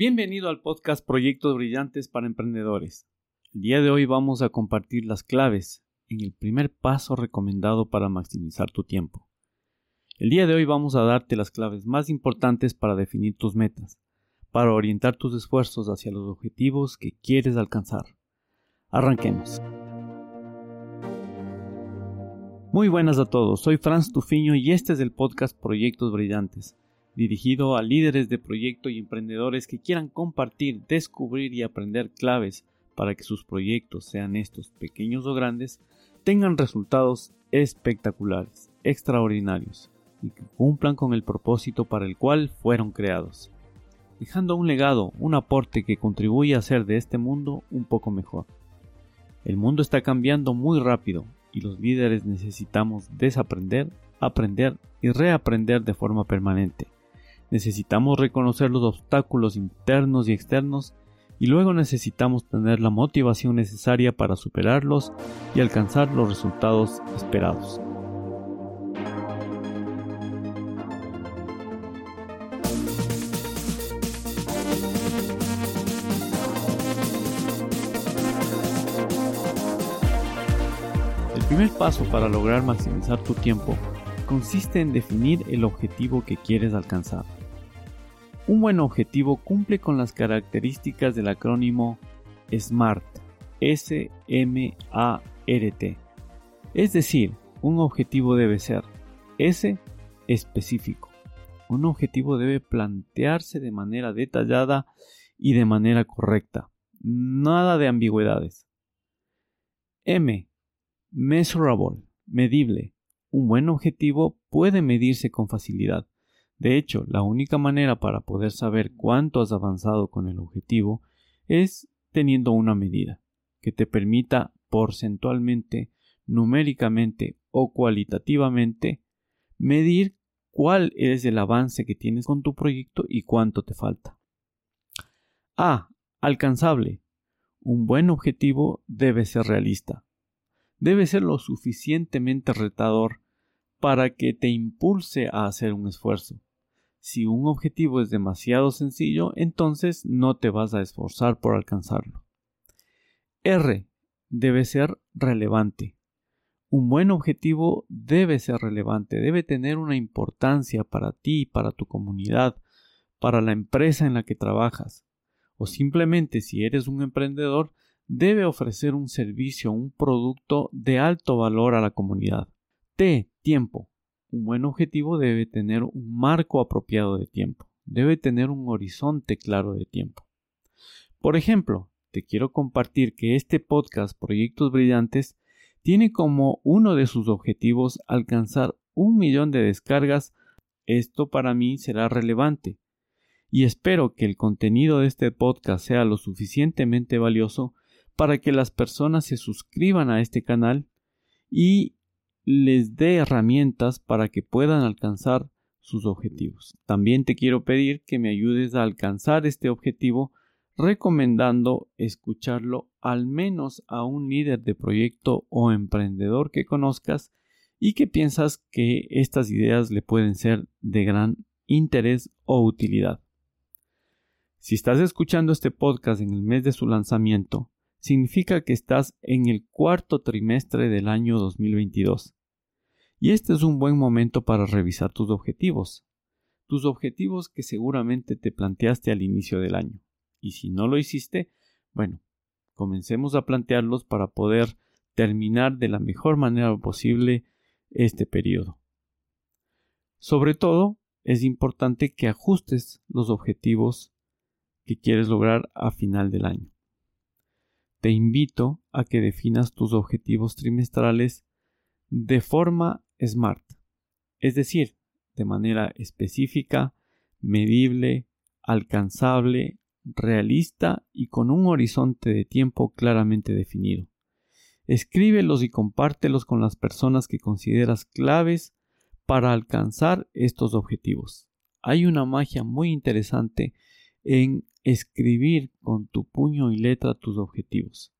Bienvenido al podcast Proyectos Brillantes para Emprendedores. El día de hoy vamos a compartir las claves en el primer paso recomendado para maximizar tu tiempo. El día de hoy vamos a darte las claves más importantes para definir tus metas, para orientar tus esfuerzos hacia los objetivos que quieres alcanzar. Arranquemos. Muy buenas a todos, soy Franz Tufiño y este es el podcast Proyectos Brillantes dirigido a líderes de proyecto y emprendedores que quieran compartir, descubrir y aprender claves para que sus proyectos, sean estos pequeños o grandes, tengan resultados espectaculares, extraordinarios y que cumplan con el propósito para el cual fueron creados, dejando un legado, un aporte que contribuye a hacer de este mundo un poco mejor. El mundo está cambiando muy rápido y los líderes necesitamos desaprender, aprender y reaprender de forma permanente necesitamos reconocer los obstáculos internos y externos y luego necesitamos tener la motivación necesaria para superarlos y alcanzar los resultados esperados. El primer paso para lograr maximizar tu tiempo consiste en definir el objetivo que quieres alcanzar. Un buen objetivo cumple con las características del acrónimo SMART, S-M-A-R-T. Es decir, un objetivo debe ser S específico. Un objetivo debe plantearse de manera detallada y de manera correcta. Nada de ambigüedades. M. Measurable, medible. Un buen objetivo puede medirse con facilidad de hecho, la única manera para poder saber cuánto has avanzado con el objetivo es teniendo una medida que te permita porcentualmente, numéricamente o cualitativamente medir cuál es el avance que tienes con tu proyecto y cuánto te falta. A. Alcanzable. Un buen objetivo debe ser realista. Debe ser lo suficientemente retador para que te impulse a hacer un esfuerzo. Si un objetivo es demasiado sencillo, entonces no te vas a esforzar por alcanzarlo. R. Debe ser relevante. Un buen objetivo debe ser relevante, debe tener una importancia para ti, para tu comunidad, para la empresa en la que trabajas. O simplemente si eres un emprendedor, debe ofrecer un servicio, un producto de alto valor a la comunidad. T. Tiempo. Un buen objetivo debe tener un marco apropiado de tiempo, debe tener un horizonte claro de tiempo. Por ejemplo, te quiero compartir que este podcast Proyectos Brillantes tiene como uno de sus objetivos alcanzar un millón de descargas. Esto para mí será relevante y espero que el contenido de este podcast sea lo suficientemente valioso para que las personas se suscriban a este canal y les dé herramientas para que puedan alcanzar sus objetivos. También te quiero pedir que me ayudes a alcanzar este objetivo recomendando escucharlo al menos a un líder de proyecto o emprendedor que conozcas y que piensas que estas ideas le pueden ser de gran interés o utilidad. Si estás escuchando este podcast en el mes de su lanzamiento, significa que estás en el cuarto trimestre del año 2022 y este es un buen momento para revisar tus objetivos. Tus objetivos que seguramente te planteaste al inicio del año. Y si no lo hiciste, bueno, comencemos a plantearlos para poder terminar de la mejor manera posible este periodo. Sobre todo, es importante que ajustes los objetivos que quieres lograr a final del año. Te invito a que definas tus objetivos trimestrales de forma SMART, es decir, de manera específica, medible, alcanzable, realista y con un horizonte de tiempo claramente definido. Escríbelos y compártelos con las personas que consideras claves para alcanzar estos objetivos. Hay una magia muy interesante en escribir con tu puño y letra tus objetivos.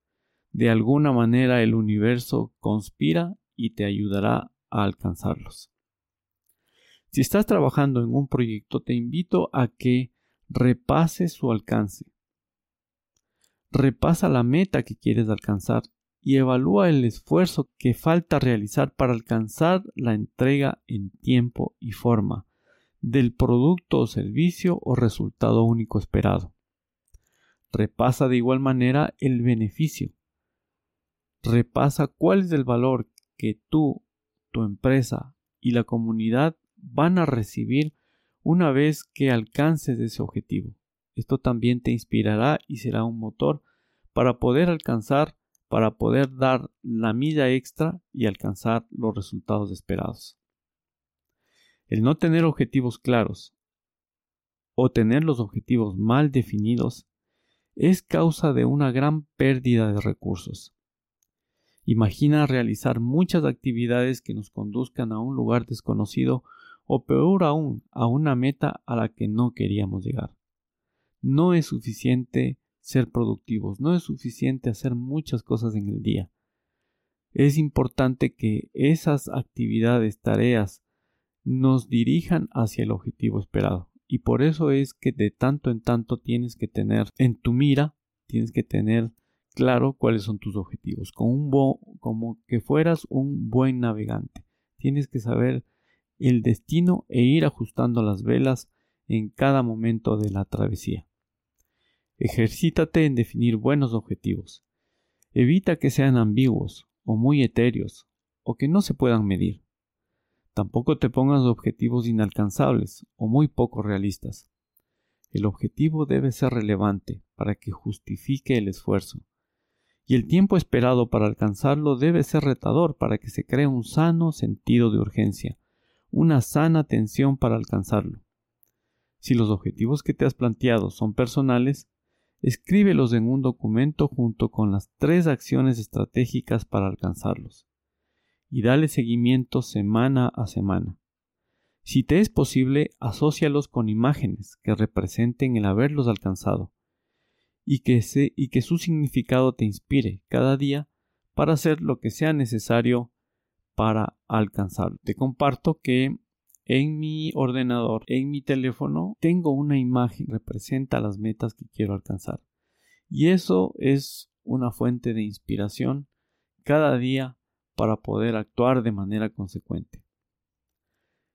De alguna manera el universo conspira y te ayudará a alcanzarlos. Si estás trabajando en un proyecto, te invito a que repase su alcance. Repasa la meta que quieres alcanzar y evalúa el esfuerzo que falta realizar para alcanzar la entrega en tiempo y forma del producto o servicio o resultado único esperado. Repasa de igual manera el beneficio. Repasa cuál es el valor que tú, tu empresa y la comunidad van a recibir una vez que alcances ese objetivo. Esto también te inspirará y será un motor para poder alcanzar, para poder dar la milla extra y alcanzar los resultados esperados. El no tener objetivos claros o tener los objetivos mal definidos es causa de una gran pérdida de recursos. Imagina realizar muchas actividades que nos conduzcan a un lugar desconocido o peor aún a una meta a la que no queríamos llegar. No es suficiente ser productivos, no es suficiente hacer muchas cosas en el día. Es importante que esas actividades, tareas, nos dirijan hacia el objetivo esperado. Y por eso es que de tanto en tanto tienes que tener en tu mira, tienes que tener claro cuáles son tus objetivos, como, un como que fueras un buen navegante. Tienes que saber el destino e ir ajustando las velas en cada momento de la travesía. Ejercítate en definir buenos objetivos. Evita que sean ambiguos o muy etéreos o que no se puedan medir. Tampoco te pongas objetivos inalcanzables o muy poco realistas. El objetivo debe ser relevante para que justifique el esfuerzo. Y el tiempo esperado para alcanzarlo debe ser retador para que se cree un sano sentido de urgencia, una sana tensión para alcanzarlo. Si los objetivos que te has planteado son personales, escríbelos en un documento junto con las tres acciones estratégicas para alcanzarlos y dale seguimiento semana a semana. Si te es posible, asócialos con imágenes que representen el haberlos alcanzado y que, y que su significado te inspire cada día para hacer lo que sea necesario para alcanzarlo. Te comparto que en mi ordenador, en mi teléfono, tengo una imagen que representa las metas que quiero alcanzar. Y eso es una fuente de inspiración cada día para poder actuar de manera consecuente.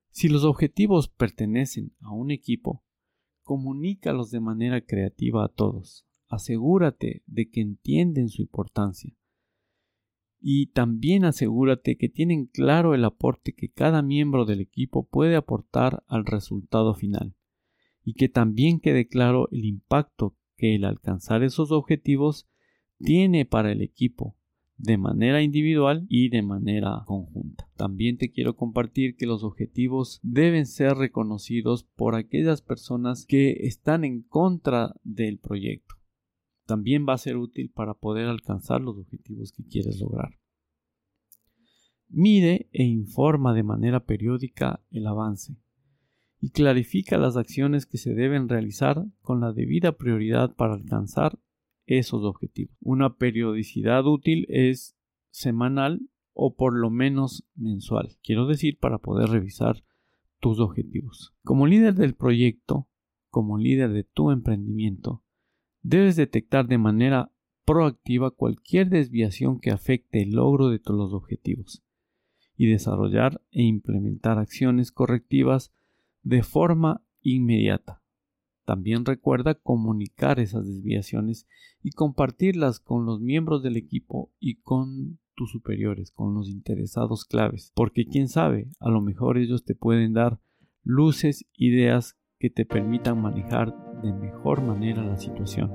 Si los objetivos pertenecen a un equipo, comunícalos de manera creativa a todos. Asegúrate de que entienden su importancia. Y también asegúrate que tienen claro el aporte que cada miembro del equipo puede aportar al resultado final. Y que también quede claro el impacto que el alcanzar esos objetivos tiene para el equipo de manera individual y de manera conjunta. También te quiero compartir que los objetivos deben ser reconocidos por aquellas personas que están en contra del proyecto. También va a ser útil para poder alcanzar los objetivos que quieres lograr. Mide e informa de manera periódica el avance y clarifica las acciones que se deben realizar con la debida prioridad para alcanzar esos objetivos. Una periodicidad útil es semanal o por lo menos mensual. Quiero decir para poder revisar tus objetivos. Como líder del proyecto, como líder de tu emprendimiento, debes detectar de manera proactiva cualquier desviación que afecte el logro de todos los objetivos y desarrollar e implementar acciones correctivas de forma inmediata. También recuerda comunicar esas desviaciones y compartirlas con los miembros del equipo y con tus superiores, con los interesados claves, porque quién sabe, a lo mejor ellos te pueden dar luces, ideas que te permitan manejar de mejor manera la situación.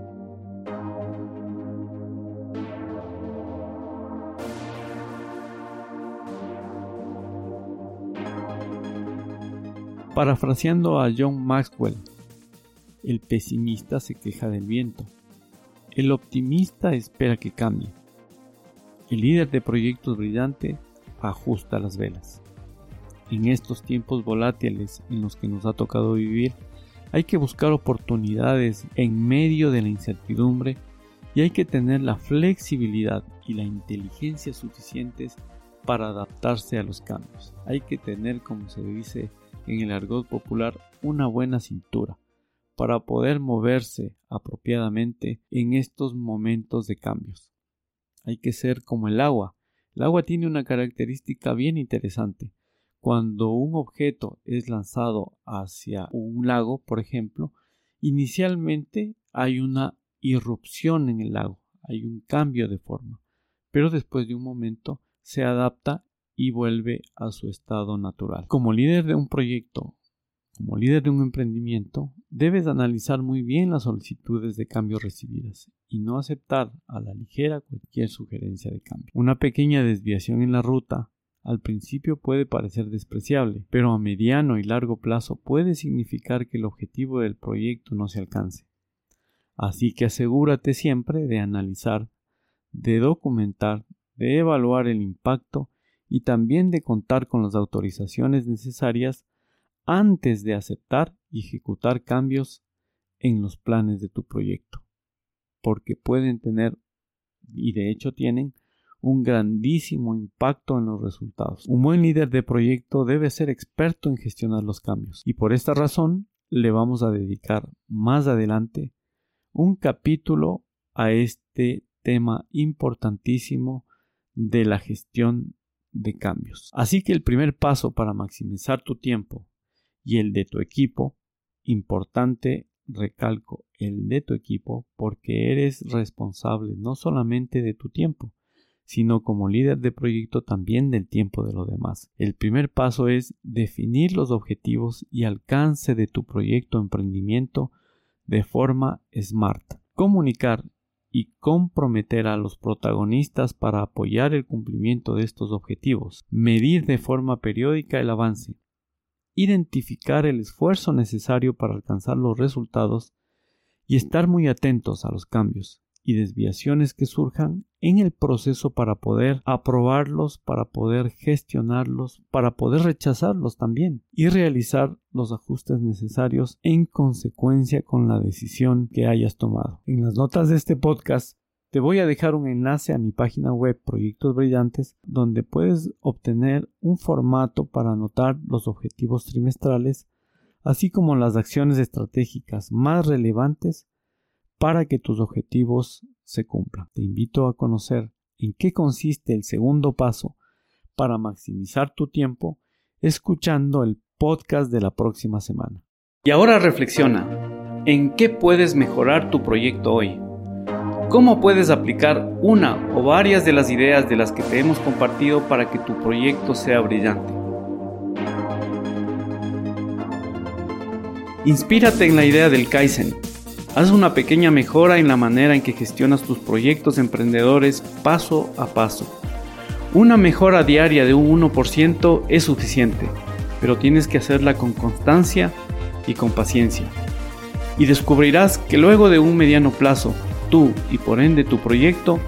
Parafraseando a John Maxwell, el pesimista se queja del viento. El optimista espera que cambie. El líder de proyectos brillante ajusta las velas. En estos tiempos volátiles en los que nos ha tocado vivir, hay que buscar oportunidades en medio de la incertidumbre y hay que tener la flexibilidad y la inteligencia suficientes para adaptarse a los cambios. Hay que tener, como se dice en el argot popular, una buena cintura para poder moverse apropiadamente en estos momentos de cambios. Hay que ser como el agua. El agua tiene una característica bien interesante. Cuando un objeto es lanzado hacia un lago, por ejemplo, inicialmente hay una irrupción en el lago, hay un cambio de forma, pero después de un momento se adapta y vuelve a su estado natural. Como líder de un proyecto, como líder de un emprendimiento, debes analizar muy bien las solicitudes de cambio recibidas y no aceptar a la ligera cualquier sugerencia de cambio. Una pequeña desviación en la ruta al principio puede parecer despreciable, pero a mediano y largo plazo puede significar que el objetivo del proyecto no se alcance. Así que asegúrate siempre de analizar, de documentar, de evaluar el impacto y también de contar con las autorizaciones necesarias antes de aceptar y ejecutar cambios en los planes de tu proyecto, porque pueden tener, y de hecho tienen, un grandísimo impacto en los resultados. Un buen líder de proyecto debe ser experto en gestionar los cambios y por esta razón le vamos a dedicar más adelante un capítulo a este tema importantísimo de la gestión de cambios. Así que el primer paso para maximizar tu tiempo y el de tu equipo, importante recalco, el de tu equipo, porque eres responsable no solamente de tu tiempo, sino como líder de proyecto también del tiempo de los demás. El primer paso es definir los objetivos y alcance de tu proyecto emprendimiento de forma smart. Comunicar y comprometer a los protagonistas para apoyar el cumplimiento de estos objetivos. Medir de forma periódica el avance. Identificar el esfuerzo necesario para alcanzar los resultados y estar muy atentos a los cambios y desviaciones que surjan en el proceso para poder aprobarlos, para poder gestionarlos, para poder rechazarlos también y realizar los ajustes necesarios en consecuencia con la decisión que hayas tomado. En las notas de este podcast te voy a dejar un enlace a mi página web Proyectos Brillantes donde puedes obtener un formato para anotar los objetivos trimestrales así como las acciones estratégicas más relevantes para que tus objetivos se cumplan. Te invito a conocer en qué consiste el segundo paso para maximizar tu tiempo escuchando el podcast de la próxima semana. Y ahora reflexiona, ¿en qué puedes mejorar tu proyecto hoy? ¿Cómo puedes aplicar una o varias de las ideas de las que te hemos compartido para que tu proyecto sea brillante? Inspírate en la idea del Kaizen Haz una pequeña mejora en la manera en que gestionas tus proyectos emprendedores paso a paso. Una mejora diaria de un 1% es suficiente, pero tienes que hacerla con constancia y con paciencia. Y descubrirás que luego de un mediano plazo, tú y por ende tu proyecto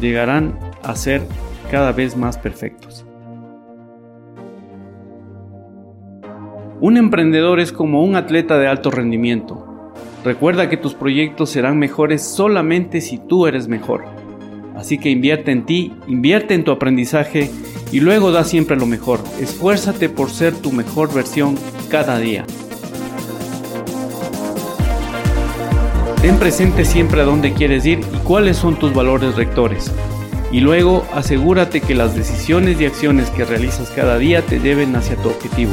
llegarán a ser cada vez más perfectos. Un emprendedor es como un atleta de alto rendimiento Recuerda que tus proyectos serán mejores solamente si tú eres mejor. Así que invierte en ti, invierte en tu aprendizaje y luego da siempre lo mejor. Esfuérzate por ser tu mejor versión cada día. Ten presente siempre a dónde quieres ir y cuáles son tus valores rectores. Y luego asegúrate que las decisiones y acciones que realizas cada día te lleven hacia tu objetivo.